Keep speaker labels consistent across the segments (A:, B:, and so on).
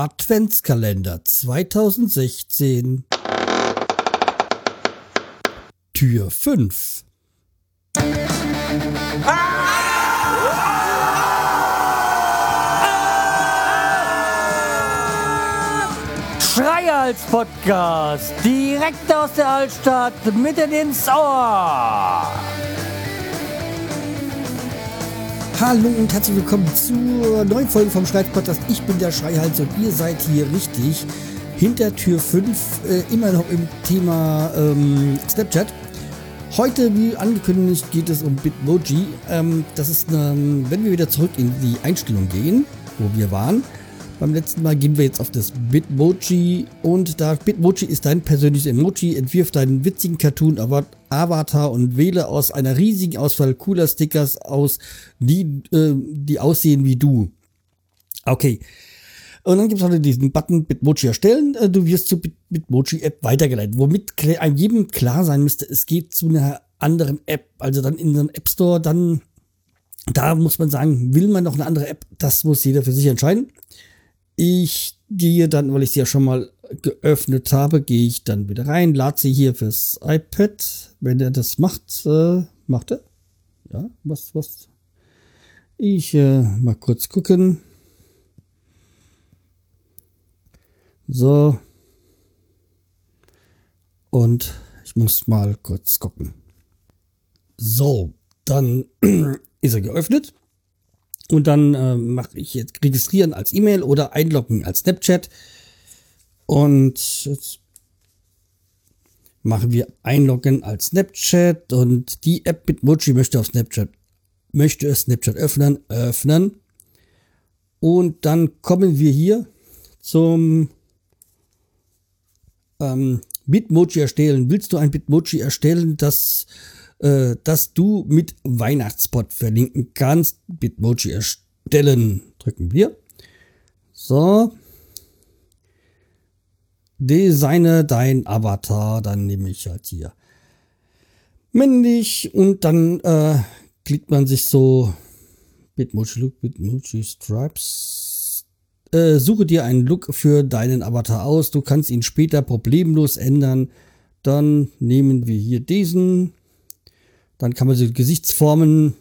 A: Adventskalender 2016 Tür 5
B: Schreihals Podcast, direkt aus der Altstadt, mitten ins Ohr.
A: Hallo und herzlich willkommen zur neuen Folge vom Schreihals Podcast. Ich bin der Schreihals und ihr seid hier richtig hinter Tür 5, äh, immer noch im Thema ähm, Snapchat. Heute, wie angekündigt, geht es um Bitmoji. Ähm, das ist, eine, wenn wir wieder zurück in die Einstellung gehen, wo wir waren. Beim letzten Mal gehen wir jetzt auf das Bitmoji und da Bitmoji ist dein persönliches Emoji, entwirf deinen witzigen Cartoon-Avatar und wähle aus einer riesigen Auswahl cooler Stickers aus, die, äh, die aussehen wie du. Okay. Und dann gibt es heute diesen Button Bitmoji erstellen. Äh, du wirst zur Bitmoji-App weitergeleitet, womit einem jedem klar sein müsste, es geht zu einer anderen App. Also dann in einem App Store, dann, da muss man sagen, will man noch eine andere App? Das muss jeder für sich entscheiden. Ich gehe dann, weil ich sie ja schon mal geöffnet habe, gehe ich dann wieder rein, lade sie hier fürs iPad. Wenn er das macht, äh, macht er. Ja, was, was? Ich äh, mal kurz gucken. So. Und ich muss mal kurz gucken. So, dann ist er geöffnet. Und dann äh, mache ich jetzt registrieren als E-Mail oder einloggen als Snapchat. Und jetzt machen wir einloggen als Snapchat und die App Bitmoji möchte auf Snapchat möchte Snapchat öffnen, öffnen. Und dann kommen wir hier zum ähm, Bitmoji erstellen. Willst du ein Bitmoji erstellen, das äh, dass du mit Weihnachtsspot verlinken kannst. Bitmoji erstellen. Drücken wir. So. Designe dein Avatar. Dann nehme ich halt hier männlich und dann äh, klickt man sich so Bitmoji Look, Bitmoji Stripes. Äh, suche dir einen Look für deinen Avatar aus. Du kannst ihn später problemlos ändern. Dann nehmen wir hier diesen. Dann kann man die Gesichtsformen,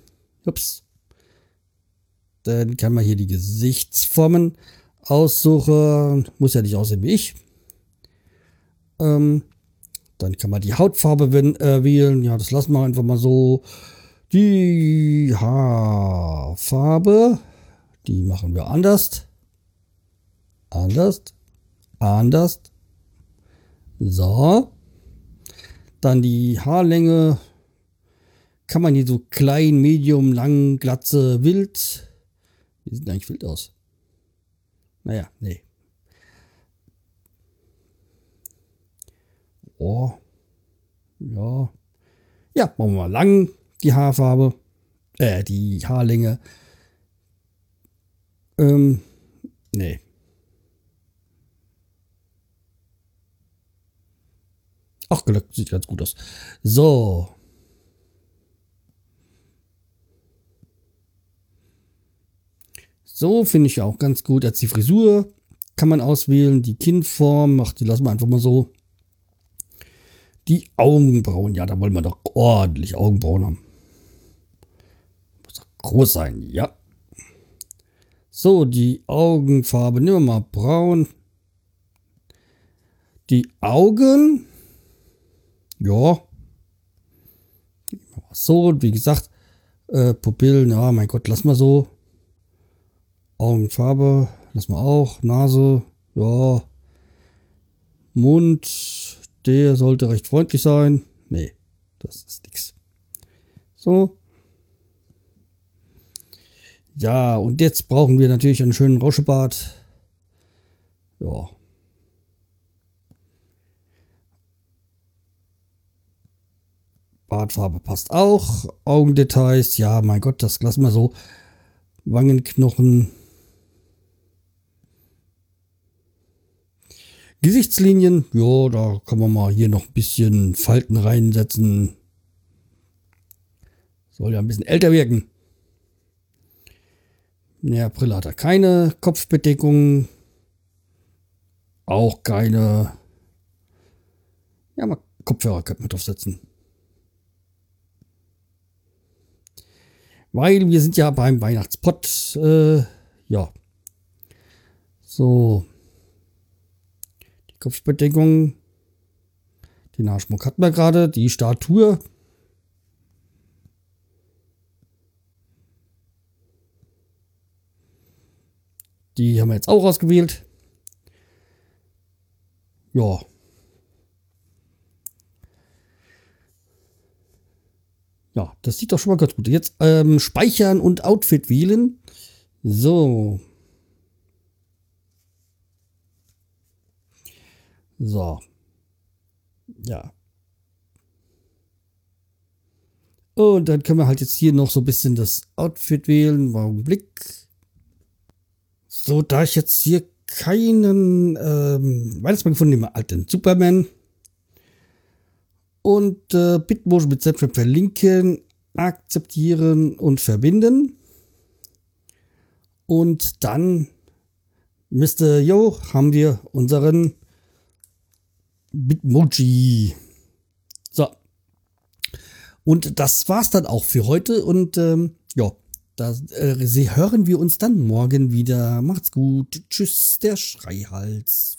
A: ups, dann kann man hier die Gesichtsformen aussuchen. Muss ja nicht aussehen wie ich. Ähm, dann kann man die Hautfarbe äh, wählen. Ja, das lassen wir einfach mal so. Die Haarfarbe, die machen wir anders. Anders. Anders. So. Dann die Haarlänge kann man hier so klein, medium, lang, glatze, wild. Wie sieht eigentlich wild aus? Naja, nee. Oh. Ja. Ja, machen wir mal lang die Haarfarbe. Äh, die Haarlänge. Ähm, nee. Ach, sieht ganz gut aus. So. So finde ich auch ganz gut. Jetzt die Frisur kann man auswählen. Die Kinnform, ach, die lassen wir einfach mal so. Die Augenbrauen, ja, da wollen wir doch ordentlich Augenbrauen haben. Muss doch groß sein, ja. So, die Augenfarbe, nehmen wir mal braun. Die Augen, ja. So, wie gesagt, äh, Pupillen, ja, mein Gott, lass mal so. Augenfarbe, lass mal auch. Nase, ja. Mund, der sollte recht freundlich sein. Nee, das ist nix. So. Ja, und jetzt brauchen wir natürlich einen schönen Rauschebart. Ja. Bartfarbe passt auch. Augendetails, ja, mein Gott, das lassen wir so. Wangenknochen, Gesichtslinien, ja, da kann man mal hier noch ein bisschen Falten reinsetzen. Soll ja ein bisschen älter wirken. Ja, Brille hat er keine. Kopfbedeckung. auch keine. Ja, mal Kopfhörer könnte man draufsetzen. Weil wir sind ja beim Weihnachtspott. Äh, ja. So. Kopfbedeckung. Den Haarschmuck hatten wir gerade. Die Statue. Die haben wir jetzt auch ausgewählt. Ja. Ja, das sieht doch schon mal ganz gut. Jetzt ähm, speichern und Outfit wählen. So. So. Ja. Und dann können wir halt jetzt hier noch so ein bisschen das Outfit wählen. Augenblick. So, da ich jetzt hier keinen ähm, Weihnachtsmann gefunden habe, alten Superman. Und äh, Bitmotion mit Snapchat verlinken, akzeptieren und verbinden. Und dann, Mr. Yo, haben wir unseren Bitmoji. So. Und das war's dann auch für heute. Und ähm, ja, da äh, hören wir uns dann morgen wieder. Macht's gut. Tschüss, der Schreihals.